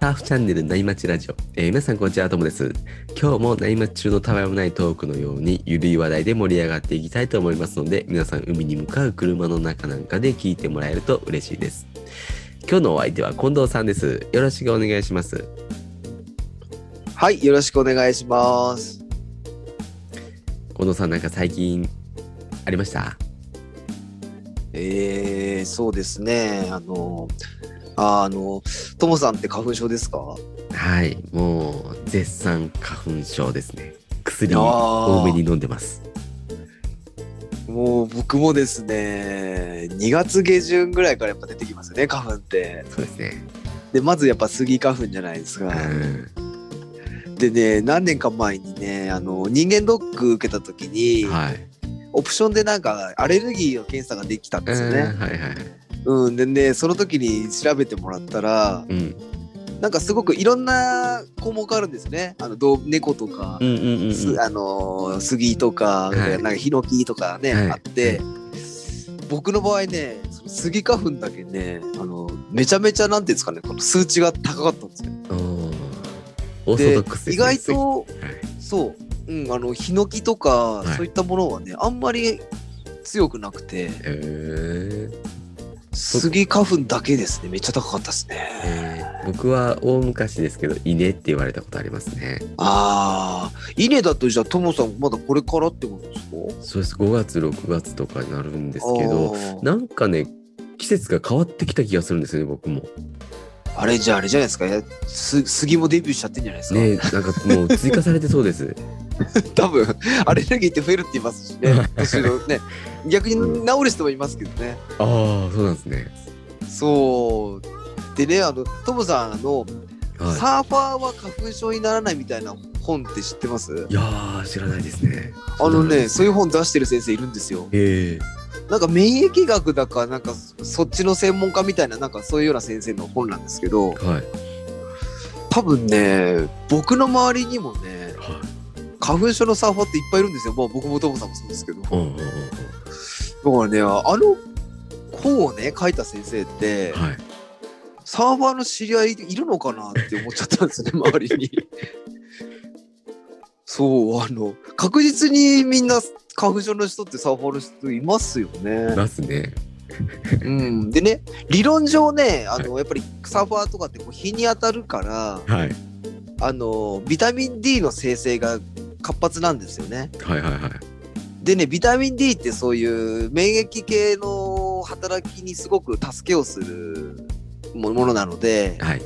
ハーフチャンネル内町ラジオ、えー皆さんこんにちはともです。今日も内町中のたわいもないトークのようにゆるい話題で盛り上がっていきたいと思いますので皆さん海に向かう車の中なんかで聞いてもらえると嬉しいです。今日のお相手は近藤さんです。よろしくお願いします。はい、よろしくお願いします。近藤さんなんか最近ありました？えー、そうですね。あの、ああの、ともさんって花粉症ですか？はいもう絶賛花粉症ですね。薬あー。多めに飲んでます。もう僕もですね、2月下旬ぐらいからやっぱ出てきますよね、花粉って。そうですね。で、まずやっぱスギ花粉じゃないですか。うん。でね、何年か前にね、あの、人間ドック受けた時に、はいオプションでなんかアレルギーの検査ができたんですよね。うんはいはいうん、でね、その時に調べてもらったら、うん。なんかすごくいろんな項目あるんですね。あの動猫とか、うんうんうんあのー杉とか、はい。なんかヒノキとかね、はい。あって、僕の場合ね、その杉花粉だけね、あのめちゃめちゃなんていうんですかね、この数値が高かったんですよ。意外とはい。そう、うん、あのヒノキとか、はい。そういったものはね、あんまり強くなくて、えー。杉花粉だけですね、めっちゃ高かったですね。えー僕は大昔ですけど稲って言われたことありますね。ああ、稲だとじゃあともさんまだこれからってことですか？そうです。5月6月とかになるんですけどあー。なんかね季節が変わってきた気がするんですよね僕も。あれじゃああれじゃないですか。す杉もデビューしちゃってんじゃないですか、ねなんかもう追加されてそうです 多分アレルギーって増えるって言いますしね。ね。逆に治る人もいますけどね、ああそうなんですね。そう。でねあのトムさんあの、はサーファーは花粉症にならないみたいな本って知ってます？いいやー知らないですね。あのねそういう本本出してる先生いるんですよ。えなんか免疫学だかなんかそっちの専門家みたいななんかそういうような先生の本なんですけどー、はい。多分ね僕の周りにもねはい花粉症のサーファーっていっぱいいるんですよ。まあ僕もトモさんもそうですけど。だかうんうんうんうんらね、あの本をね、書いた先生って、はいサーファーの知り合いいるのかなって思っちゃったんですね、周りに。そう、あの、確実にみんな花粉症の人ってサーファーの人いますよいね。ますねうん。でね、理論上ね、あの、やっぱりサーファーとかってこう日に当たるから、はいあの、ビタミン D の生成が活発なんですよね。はいはいはい。でね、ビタミン D ってそういう免疫系の働きにすごく助けをするもものなので、はい。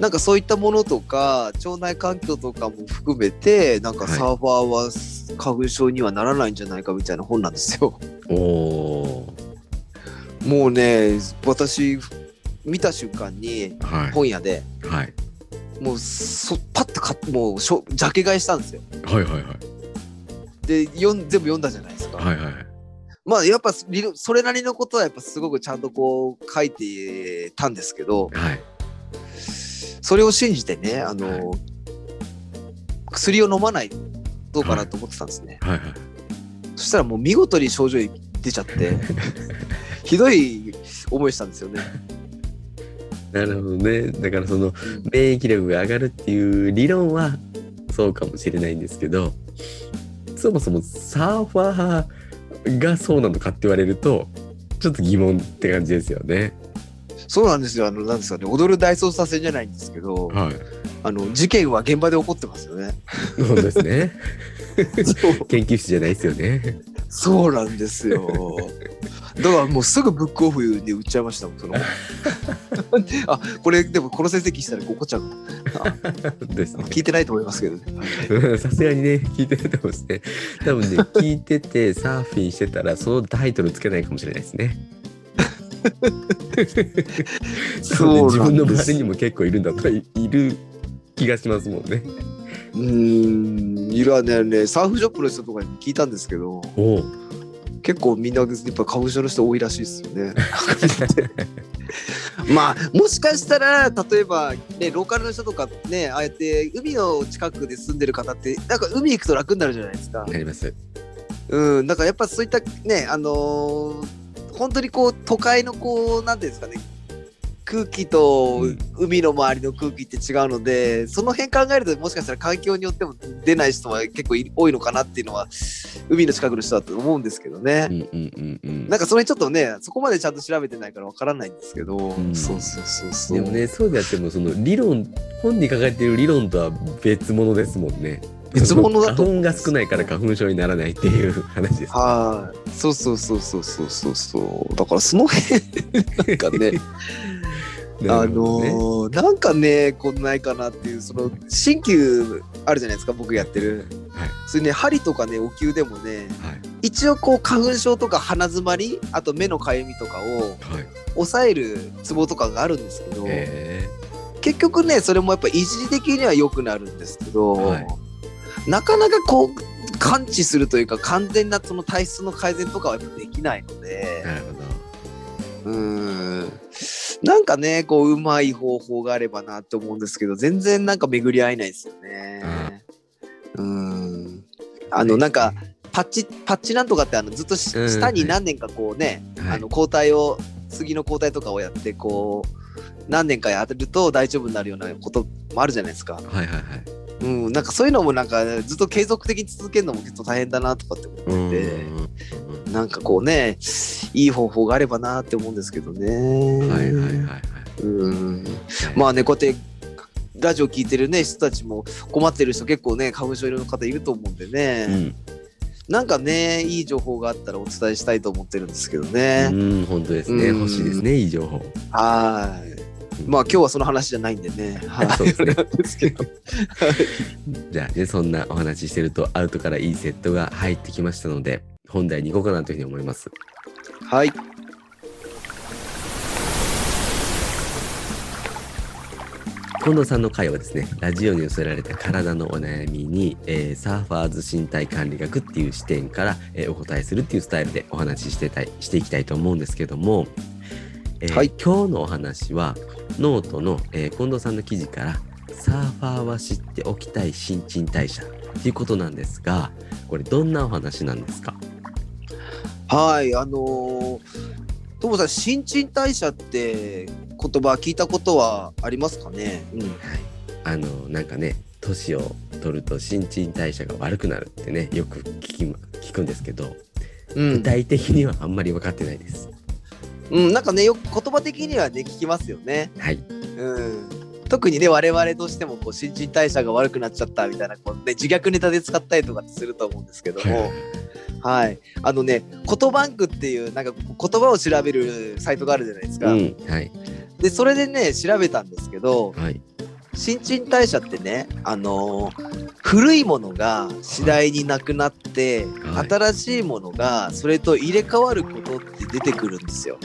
なんかそういったものとか、腸内環境とかも含めて、なんかはい。サーファーは花粉症にはならないんじゃないかみたいな本なんですよ。おおもうね、私、見た瞬間に本屋ではい。もうそパッと買ってもうしょジャケ買いしたんですよ。はいはいはい。で読ん全部読んだじゃないですか。はいはいまあやっぱそれなりのことはやっぱすごくちゃんとこう書いてたんですけどはい。それを信じてねあの、はい。薬を飲まないどうかなと思ってたんですね、はいはい。そしたらもう見事に症状出ちゃって ひどい思いしたんですよね、なるほどねだからそのうん免疫力が上がるっていう理論はそうかもしれないんですけどそもそもサーファーがそうなのかって言われるとちょっと疑問って感じですよね。そうなんですよあのなんですかね踊る大捜査線じゃないんですけどはい。あの事件は現場で起こってますよねそうですね。研究室じゃないですよね。そうなんですよだからもうすぐブックオフで売っちゃいましたもんその あこれでもこの先生聞いてたら怒っちゃうですね。聞いてないと思いますけどね。う んさすがにね聞いてると思うんですね。多分ね 聞いててサーフィンしてたらそのタイトルつけないかもしれないですね。そうなんです自分の周りにも結構いるんだといいる気がしますもんね。うーん、いるねね、サーフショップの人とかに聞いたんですけど、おお。結構みんなやっぱ花粉症の人多いらしいですよね。まあもしかしたら例えばねローカルの人とかねああやって海の近くで住んでる方ってなんか海行くと楽になるじゃないですか。なります。うん、だからやっぱそういったねあのー本当にこう都会のこうなんていうんですかね空気とうん海の周りの空気って違うので、その辺考えるともしかしたら環境によっても出ない人は結構い多いのかなっていうのは海の近くの人だと思うんですけどね。うんうんうんうんなんかそれちょっとねそこまでちゃんと調べてないからわからないんですけど、んそうそうそうそう。でもねそうであってもその理論本に書かれている理論とは別物ですもんね別物だと花粉が少ないから花粉症にならないっていう話です、はい、そうそうそうそうそうそうそう。だからその辺なんかね、あのーなんかねこんないかなっていうその鍼灸あるじゃないですか僕やってる。はい。それね針とかねお灸でもねはい。一応こう花粉症とか鼻づまりあと目のかゆみとかをはい。抑えるツボとかがあるんですけど、え。結局ねそれもやっぱ一時的には良くなるんですけど、はい。なかなかこう感知するというか完全なその体質の改善とかはできないので。ー、なるほど。うーんなんかねこううまい方法があればなと思うんですけど全然なんか巡り合えないですよね。うん。あのなんかパッチパッチなんとかってあのずっと下に何年かこうね、はい。あの抗体を次の抗体とかをやってこう何年かやると大丈夫になるようなこともあるじゃないですか。はいはいはい。うん、なんかそういうのもなんかずっと継続的に続けるのも結構大変だなとかって思うんってて、なんかこうねいい方法があればなって思うんですけどね。はいはいはいはいうんまあねこうやってラジオ聞いてるね人たちも困ってる人結構ね花粉症いる方いると思うんでね、うんなんかねいい情報があったらお伝えしたいと思ってるんですけどね。うん本当ですねうん欲しいですねいい情報はい。まあ今日はその話じゃないんでね。はい。そうですね。じゃあねそんなお話ししてるとアウトからいいセットが入ってきましたので本題に行こうかなというふうに思います。はい。近藤さんの回はですねラジオに寄せられた体のお悩みに、えーサーファーズ身体管理学っていう視点から、えーお答えするっていうスタイルでお話ししてたいしていきたいと思うんですけども、えーはい。今日のお話はノートの、えー近藤さんの記事からサーファーは知っておきたい新陳代謝っていうことなんですがこれどんなお話なんですか？はい。あのー、ともさん、新陳代謝って言葉聞いたことはありますかね？うん。あのなんかね年を取ると新陳代謝が悪くなるってねよく聞きま聞くんですけどうん具、体的にはあんまり分かってないです。うん、なんかね、よく言葉的にはね、聞きますよね。はい。うん。特にね、我々としてもこう新陳代謝が悪くなっちゃったみたいな、こうね、自虐ネタで使ったりとかすると思うんですけども、はい。あのね、言バンクっていう、なんか言葉を調べるサイトがあるじゃないですか。うん、はい。で、それでね、調べたんですけど、はい。新陳代謝ってね、あのー古いものが次第になくなって、はい新しいものがそれと入れ替わることって出てくるんですよ。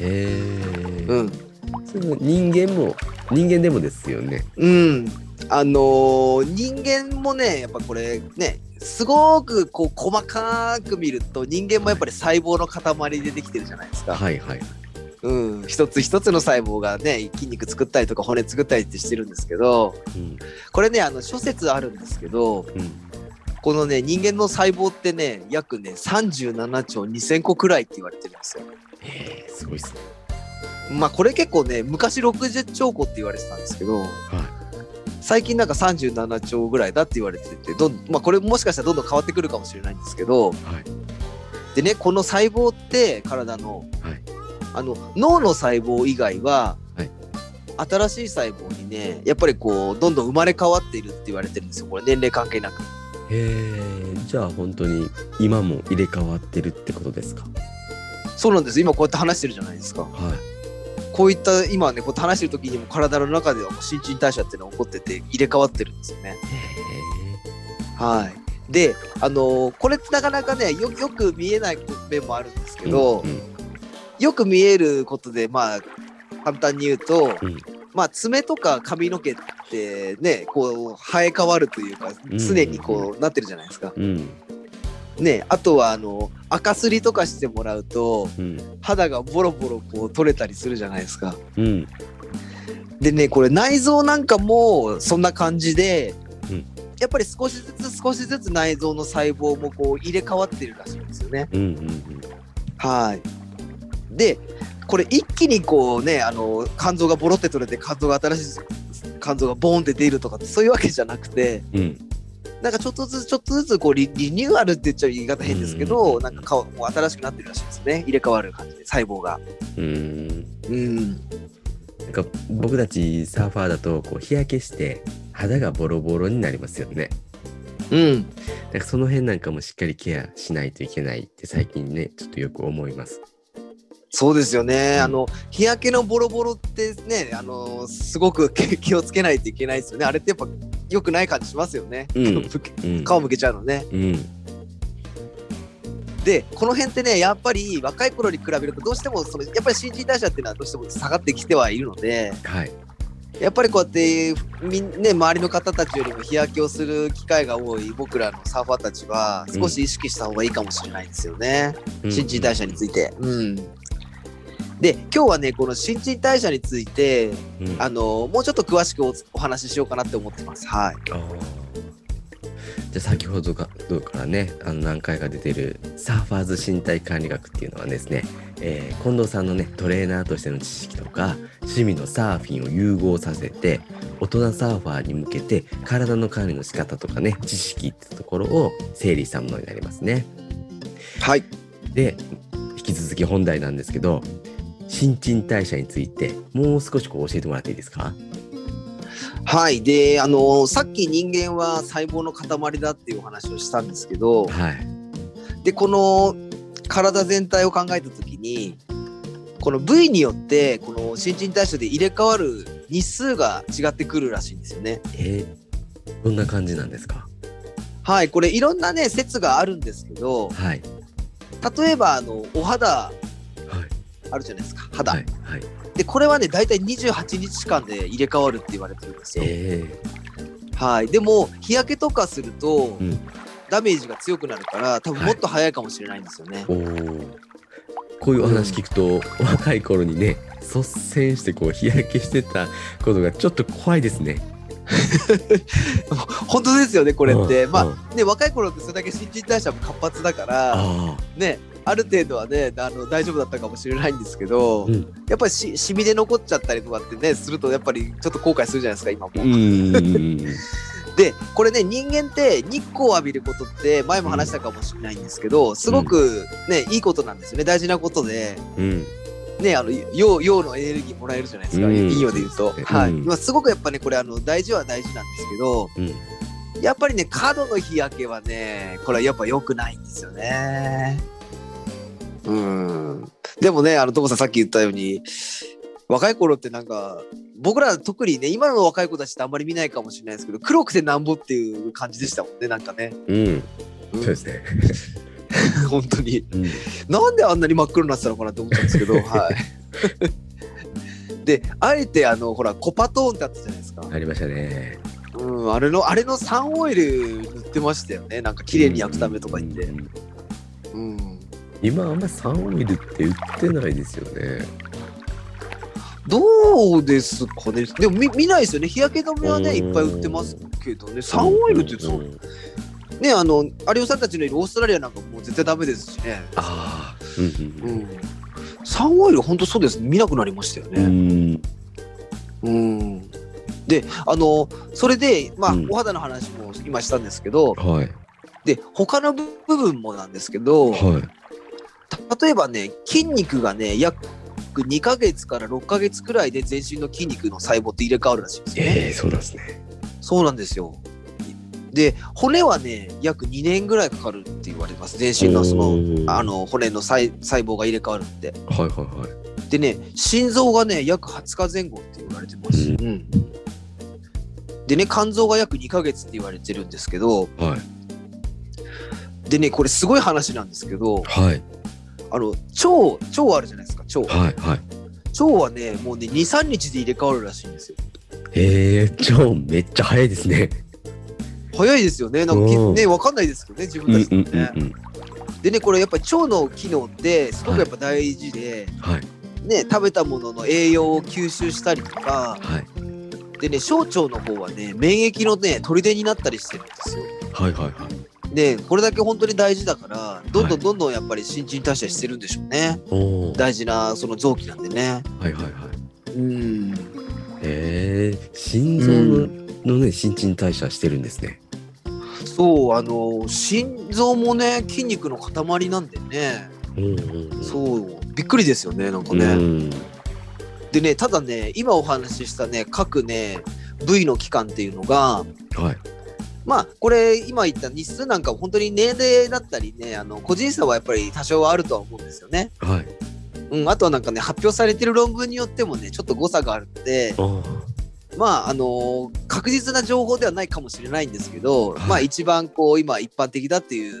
へえ。うん。そ人間も、人間でもですよね。うん。あのー人間もね、やっぱこれね、すごくこう細かく見ると人間もやっぱり細胞の塊でできてるじゃないですか。はいはい。うん。一つ一つの細胞がね、筋肉作ったりとか骨作ったりってしてるんですけど、うん。これね、あの諸説あるんですけど、うん。このね人間の細胞ってね約ね37兆2000個くらいって言われてるんですよ。へえ、すごいっすね。まあこれ結構ね昔60兆個って言われてたんですけどは最近なんか37兆ぐらいだって言われててどん、まあ、これもしかしたらどんどん変わってくるかもしれないんですけどい。はい。でねこの細胞って体のはい。あの脳の細胞以外は、はい新しい細胞にねやっぱりこうどんどん生まれ変わっているって言われてるんですよこれ年齢関係なく。へえ、じゃあ本当に今も入れ替わってるってことですか？そうなんです今こうやって話してるじゃないですか。はい。こういった今ねこう話してる時にも体の中ではもう新陳代謝っていうのが起こってて入れ替わってるんですよね。へはい。で、あのーこれってなかなかねよよく見えない面もあるんですえ。けど、うん。よく見えることでまあ簡単に言うと、うんまあ爪とか髪の毛ってねこう生え変わるというかうん常にこうなってるじゃないですか。うん。ねあとはあの赤すりとかしてもらうとうん。肌がボロボロこう取れたりするじゃないですか。うん。でねこれ内臓なんかもそんな感じで、うんやっぱり少しずつ少しずつ内臓の細胞もこう入れ替わってるらしいんですよね。うん。うん。はい。でこれ一気にこうねあの肝臓がボロって取れて肝臓が新しい肝臓がボーンって出るとかってそういうわけじゃなくてうん。なんかちょっとずつちょっとずつこうリリニューアルって言っちゃ言い方変ですけど、うんなんか顔もう新しくなってるらしいですね入れ替わる感じで細胞が。うーん。うんなんか僕たちサーファーだとこう日焼けして肌がボロボロになりますよね。うん、なんかその辺なんかもしっかりケアしないといけないって最近ねちょっとよく思います。そうですよね、うんあの日焼けのボロボロってねあのすごく気気をつけないといけないですよねあれってやっぱ良くない感じしますよね、うん。顔向けちゃうのねうん。でこの辺ってねやっぱり若い頃に比べるとどうしてもそのやっぱり新陳代謝っていうのはどうしても下がってきてはいるのではい。やっぱりこうやってみん、ね、周りの方たちよりも日焼けをする機会が多い僕らのサーファーたちは少し意識した方がいいかもしれないですよね、新陳代謝について。うんで今日はねこの新陳代謝についてうん。あのもうちょっと詳しくおお話ししようかなって思ってます。はい。じゃあ先ほどかどうからねあの何回か出てるサーファーズ身体管理学っていうのはですね、えー近藤さんのねトレーナーとしての知識とか趣味のサーフィンを融合させて大人サーファーに向けて体の管理の仕方とかね知識ってところを整理したものになりますね。はい。で引き続き本題なんですけど新陳代謝についてもう少しこう教えてもらっていいですか？はい。で、あのさっき人間は細胞の塊だっていうお話をしたんですけど、はい。で、この体全体を考えたときに、この部位によって、この新陳代謝で入れ替わる日数が違ってくるらしいんですよね。えー、どんな感じなんですか？はい。これいろんなね、説があるんですけど、はい。例えば、あの、お肌はい。あるじゃないですか。肌。はい。はい。で、これはね、大体28日間で入れ替わるって言われてるんですよ。えはい、でも日焼けとかすると、うんダメージが強くなるから多分もっと早いかもしれないんですよね。こういうお話聞くと、若い頃にね率先してこう日焼けしてたことがちょっと怖いですね。本当ですよねこれって。まうんうんあね若い頃ってそれだけ新陳代謝も活発だからあねある程度はねあの大丈夫だったかもしれないんですけど、あ。うん。やっぱりしシミで残っちゃったりとかってねするとやっぱりちょっと後悔するじゃないですか今も。でこれね人間って日光を浴びることって前も話したかもしれないんですけどすごくね、いいことなんですよね大事なことで。うん。ね、あの陽陽のエネルギーもらえるじゃないですか、うん陰陽で言うと。はいうんまあ、すごくやっぱね、これあの大事は大事なんですけど、うん。やっぱりね、過度の日焼けはね、これはやっぱ良くないんですよね。うん。でもね、あの、トモさんさっき言ったように、若い頃ってなんか、僕ら特にね、今の若い子たちってあんまり見ないかもしれないですけど、黒くてなんぼっていう感じでしたもんね、なんかね。うん。うんそうですね。本当に。うん。なんであんなに真っ黒になってたのかなって思ったんですけど、はい。で、あえてあの、ほら、コパトーンってあったじゃないですか。ありましたね。うん、あれの、あれのサンオイル塗ってましたよね。なんか綺麗に焼くためとか言ってう。んうん。今あんまサンオイルって売ってないですよね。どうですかね？でも見見ないですよね。日焼け止めはね、うんいっぱい売ってますけどね。サンオイルってそう、んね、あの、有吉さんたちのいるオーストラリアなんかもう絶対ダメですしね。ああ。うんうんうん。サンオイル本当そうです。見なくなりましたようね。ん。うん。で、あの、それで、まあ、うんお肌の話も今したんですけど、はい。で、他の部分もなんですけど、はい。た例えばね、筋肉がね、約2ヶ月から6ヶ月くらいで全身の筋肉の細胞って入れ替わるらしいんですよね。ええそうなんですね。そうなんですよ。で、骨はね、約2年ぐらいかかるって言われます。全身のその、あの骨の細細胞が入れ替わるって。はいはいはい。でね、心臓がね、約20日前後って言われてます。ううんでね、肝臓が約2ヶ月って言われてるんですけど、はい。でね、これすごい話なんですけど、はい。あの、腸、腸あるじゃないですか、腸。はいはい。腸はね、もうね、2、3日で入れ替わるらしいんですよ。ええ超めっちゃ早いですね。早いですよね。なんかね、わかんないですけどね、自うん分たちうんでもね。うんうん。でね、これやっぱり腸の機能ってすごくやっぱ大事で、はいね、食べたものの栄養を吸収したりとか、はいでね、小腸の方はね、免疫のね、砦になったりしてるんですよ。はいはいはい。でこれだけ本当に大事だからどんどはいんどんどんやっぱり新陳代謝してるんでしょうね、おー大事なその臓器なんでねはいはいはい。うんへえ、心臓の,、のね、新陳代謝してるんですね。そうあの心臓もね筋肉の塊なんでねうんうんうん。そうびっくりですよねなんかうね、ん。でねただね今お話ししたね各ね部位の期間っていうのがはい。まあこれ今言った日数なんかも本当に年齢だったりねあの個人差はやっぱり多少はあるとは思うんですよね。はい。うん、あとはなんかね発表されてる論文によってもねちょっと誤差があるのでまああの確実な情報ではないかもしれないんですけど、はいまあ一番こう今一般的だっていう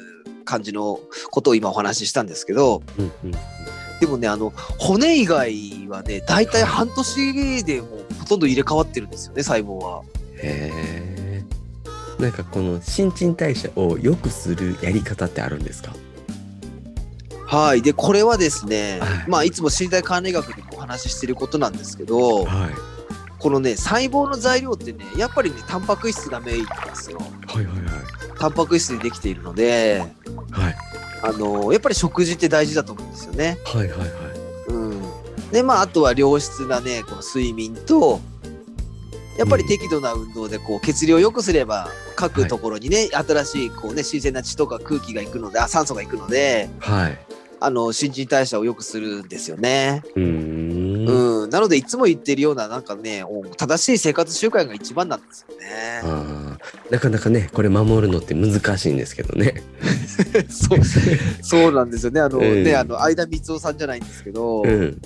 感じのことを今お話ししたんですけどうんうん。でもねあの骨以外はね大体半年でもうほとんど入れ替わってるんですよね細胞は。へえ。なんかこの新陳代謝を良くするやり方ってあるんですか？はいでこれはですね、はいまあいつも身体管理学でもお話ししてることなんですけどはい。このね細胞の材料ってねやっぱりねタンパク質がメインなんですよ。はいはいタンパク質でできているのではい。はい。あのやっぱり食事って大事だと思うんですよね。はいはいはい。うん、でまああとは良質なねこの睡眠とやっぱり適度な運動でこう血流を良くすれば各ところにね、新しいこうね新鮮な血とか空気が行くのであ酸素が行くのではい。あの新陳代謝を良くするんですよね。うーん。うん、なのでいつも言ってるようななんかねお正しい生活習慣が一番なんですよね。なかなかねこれ守るのって難しいんですけどね。そうそうなんですよね。あの、うんねあの相田光夫さんじゃないんですけど、うん。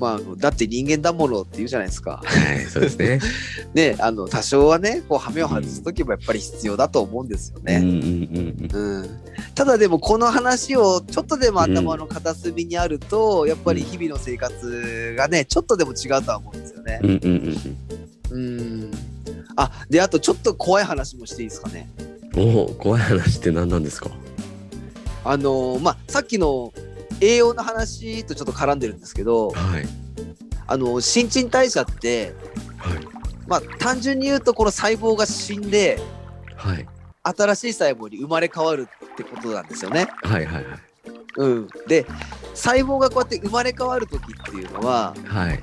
まあだって人間だものって言うじゃないですか。はいそうですね。ねあの多少はねこう羽目を外す時もやっぱり必要だと思うんですよね。うんただでもこの話をちょっとでも頭の片隅にあると、やっぱり日々の生活がねちょっとでも違うとは思うんですよねう。んうんうんうんあであとちょっと怖い話もしていいですかね。うん。おお怖い話って何なんですか？あのまあさっきの栄養の話とちょっと絡んでるんですけどはいあの新陳代謝ってはいまあ単純に言うとこの細胞が死んではい新しい細胞に生まれ変わるってことなんですよね。はいはいはいうん、で細胞がこうやって生まれ変わる時っていうのははい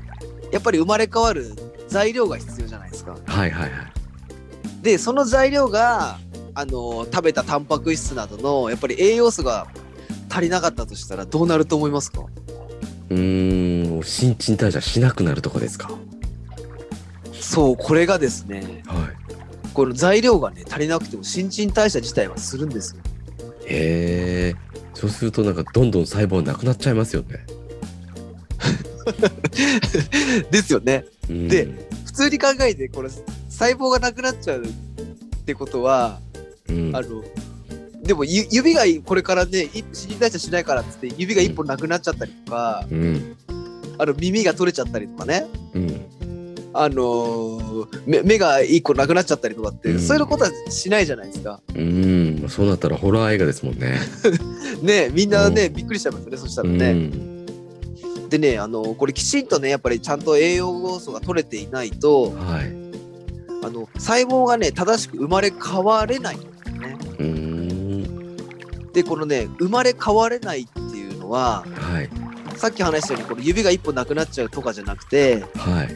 やっぱり生まれ変わる材料が必要じゃないですか。はいはいはい。でその材料があの食べたタンパク質などのやっぱり栄養素が足りなかったとしたらどうなると思いますか？うーん新陳代謝しなくなるとこですか？そうこれがですねはい。この材料がね足りなくても新陳代謝自体はするんですよ。へえ。そうするとなんかどんどん細胞なくなっちゃいますよね。ですよね。うんで普通に考えてこれ細胞がなくなっちゃうってことはうんあのでもゆ指がこれからねい新陳代謝しないからっつって指が一本なくなっちゃったりとか、うんあの耳が取れちゃったりとかねうんあのー目目が一個なくなっちゃったりとかって、うんそういうことはしないじゃないですか。うんそうなったらホラー映画ですもんね。ねみんなね、うんびっくりしちゃいますよねそしたうらね。んでねあのこれきちんとねやっぱりちゃんと栄養素が取れていないとはい。あの細胞がね正しく生まれ変われないでこのね生まれ変われないっていうのははい。さっき話したようにこの指が一本なくなっちゃうとかじゃなくてはい。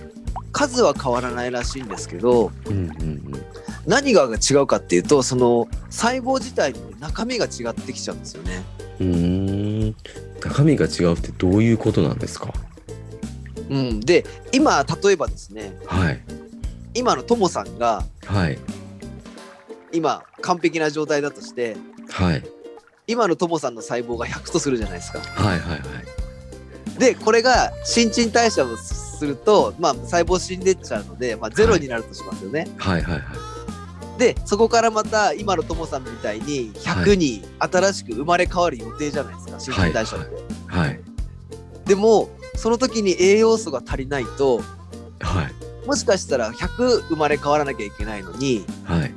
数は変わらないらしいんですけどうんうん何が違うかっていうとその細胞自体の中身が違ってきちゃうんですよね。うん。中身が違うってどういうことなんですか？うん、で今例えばですねはい。今のともさんがはい。今完璧な状態だとしてはい今のともさんの細胞が100とするじゃないですか。はいはいはい。でこれが新陳代謝をすると、まあ、細胞死んでっちゃうので、まあ、ゼロになるとしますよね。はいはいはい。でそこからまた今のともさんみたいに100に新しく生まれ変わる予定じゃないですか新陳代謝って。はいでもその時に栄養素が足りないとはいもしかしたら100生まれ変わらなきゃいけないのにはい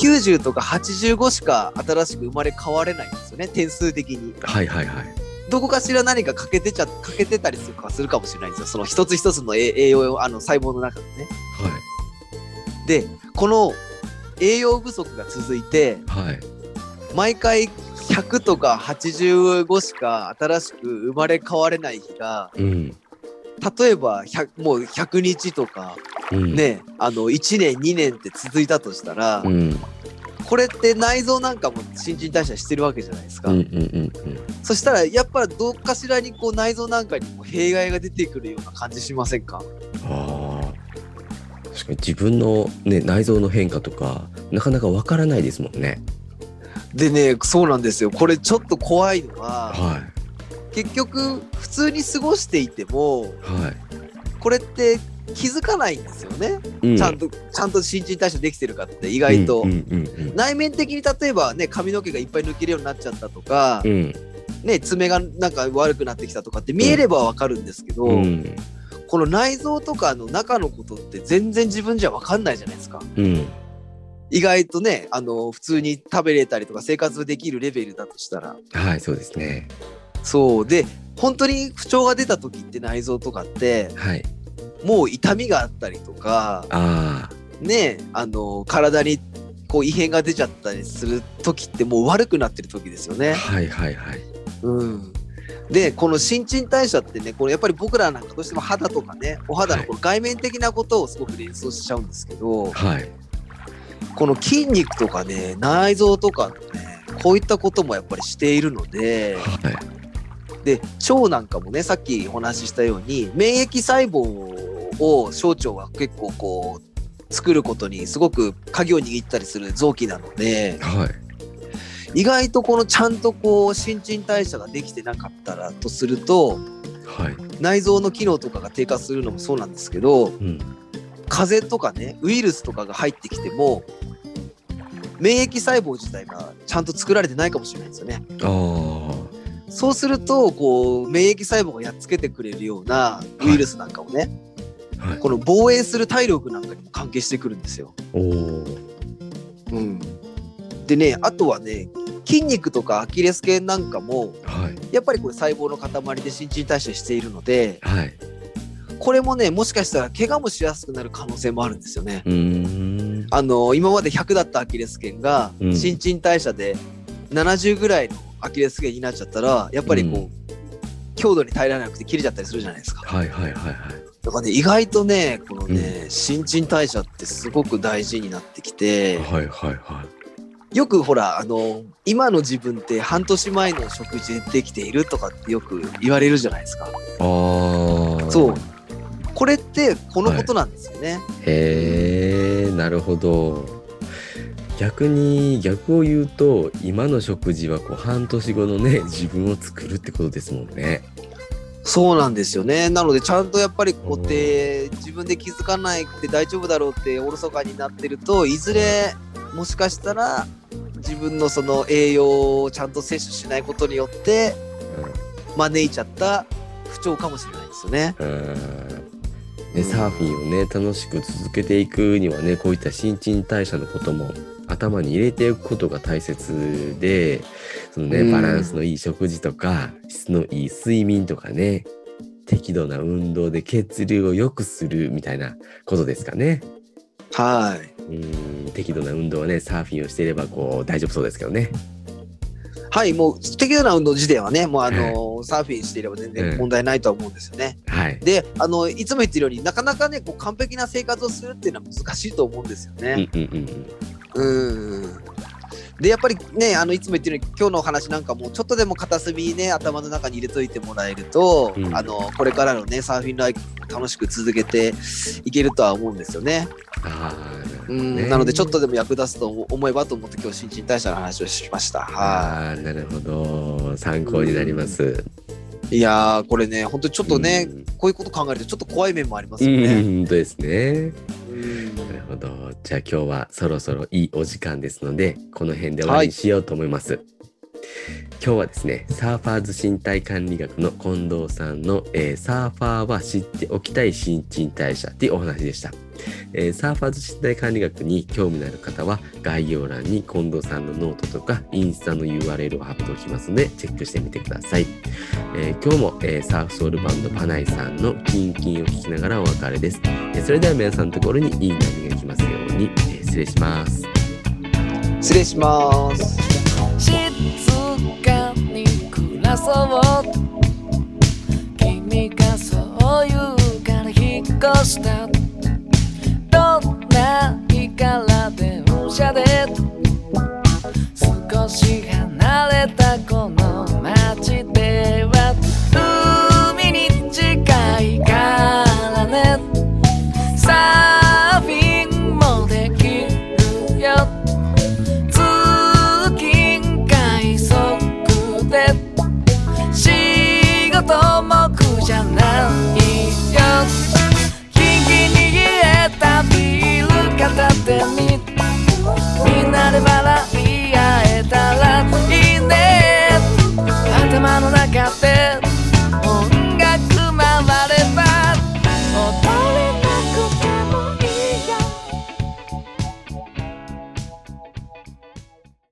90とか85しか新しく生まれ変われないんですよね点数的に。はいはいはい。どこかしら何か欠けてちゃ欠けてたりするかするかもしれないんですよその一つ一つの栄栄養あの細胞の中でね。はいでこの栄養不足が続いてはい毎回100とか85しか新しく生まれ変われない日がうん。例えば100もう100日とかうん。。ね、あの1年2年って続いたとしたら、うん。これって内臓なんかも新陳代謝してるわけじゃないですか、そしたらやっぱどっかしらにこう内臓なんかにも弊害が出てくるような感じしませんか？うん。ああ。確かに自分のね内臓の変化とかなかなかわからないですもんね。でねそうなんですよこれちょっと怖いのはは結局普通に過ごしていてもいはい。これって気づかないんですよね、うちゃんとちゃんと新陳代謝できてるかって意外と、内面的に例えばね髪の毛がいっぱい抜けるようになっちゃったとか、うん。ね爪がなんか悪くなってきたとかって見えればわかるんですけど、うん。この内臓とかの中のことって全然自分じゃわかんないじゃないですかうん。意外とねあの普通に食べれたりとか生活できるレベルだとしたらはいそうですね。そうで本当に不調が出た時って内臓とかってはい。もう痛みがあったりとかあねあの体にこう異変が出ちゃったりする時ってもう悪くなってる時ですよあ。ね。はいはいはい。うん、でこの新陳代謝ってねこれやっぱり僕らなんかどうしても肌とかねお肌のこの外面的なことをすごく連想しちゃうんですけど、はい。この筋肉とかね内臓とかのねこういったこともやっぱりしているのではい。で腸なんかもねさっきお話ししたように免疫細胞を小腸は結構こう作ることにすごく鍵を握ったりする臓器なのではい。意外とこのちゃんとこう新陳代謝ができてなかったらとするとはい。内臓の機能とかが低下するのもそうなんですけどうん。風邪とかねウイルスとかが入ってきても免疫細胞自体がちゃんと作られてないかもしれないですよね。あそうするとこう免疫細胞がやっつけてくれるようなウイルスなんかをね、あ。はい。この防衛する体力なんかにも関係してくるんですよ。うん、でねあとはね筋肉とかアキレス腱なんかもはい。やっぱりこれ細胞の塊で新陳代謝しているのではい。これもねもしかしたら怪我もしやすくなる可能性もあるんですよね。うーん。あの今まで100だったアキレス腱がうん新陳代謝で70ぐらいのアキレス腱になっちゃったらやっぱりこう、うん強度に耐えられなくて切れちゃったりするじゃないですか。はいはいはいはい。だからね意外とねこのね、新陳代謝ってすごく大事になってきてはいはいはい。よくほらあの今の自分って半年前の食事でできているとかってよく言われるじゃないですか。ああ。そう。これってこのことなんですよね。へえ、なるほど。逆に逆を言うと今の食事はこう半年後のね自分を作るってことですもんね。そうなんですよね。なのでちゃんとやっぱりこううて自分で気づかないくて大丈夫だろうっておろそかになってるといずれもしかしたら自分のその栄養をちゃんと摂取しないことによって招いちゃった不調かもしれないですよね。うんね、サーフィンをね楽しく続けていくにはねこういった新陳代謝のことも頭に入れていくことが大切でそのねうんバランスのいい食事とか質のいい睡眠とかね適度な運動で血流を良くするみたいなことですかね。はい。うん適度な運動はねサーフィンをしていればこう大丈夫そうですけどね。はい、もう適度な運動時点はね、もうあの、サーフィンしていれば全うん然問題ないとは思うんですよね。はい。で、あの、いつも言ってるようになかなかね、こう完璧な生活をするっていうのは難しいと思うんですようんね。うんうんうん。うん。で、やっぱりね、あの、いつも言ってるように、今日のお話なんかも、ちょっとでも片隅にね、頭の中に入れといてもらえると、うんあの、これからのね、サーフィンライフも楽しく続けていけるとは思うんですよね。うん、ねなので、ちょっとでも役立つと思えばと思って、今日、新陳代謝の話をしました。はい。なるほど参考になります。いやー、これね、本当にちょっとね、うんこういうこと考えるとちょっと怖い面もありますうん、よね。本当ですね。うんなるほど。じゃあ今日はそろそろいいお時間ですので、この辺で終わりにしようと思います。今日はですね、サーファーズ身体管理学の近藤さんの、えーサーファーは知っておきたい新陳代謝っていうお話でした。えーサーファーズ身体管理学に興味のある方は概要欄に近藤さんのノートとかインスタの URL を貼っておきますのでチェックしてみてください。えー今日も、えーサーフソウルバンドパナイさんのキンキンを聞きながらお別れです。えーそれでは皆さんのところにいい波が来ますように、えー失礼します。失礼します。そう君がそう言うから引っ越したど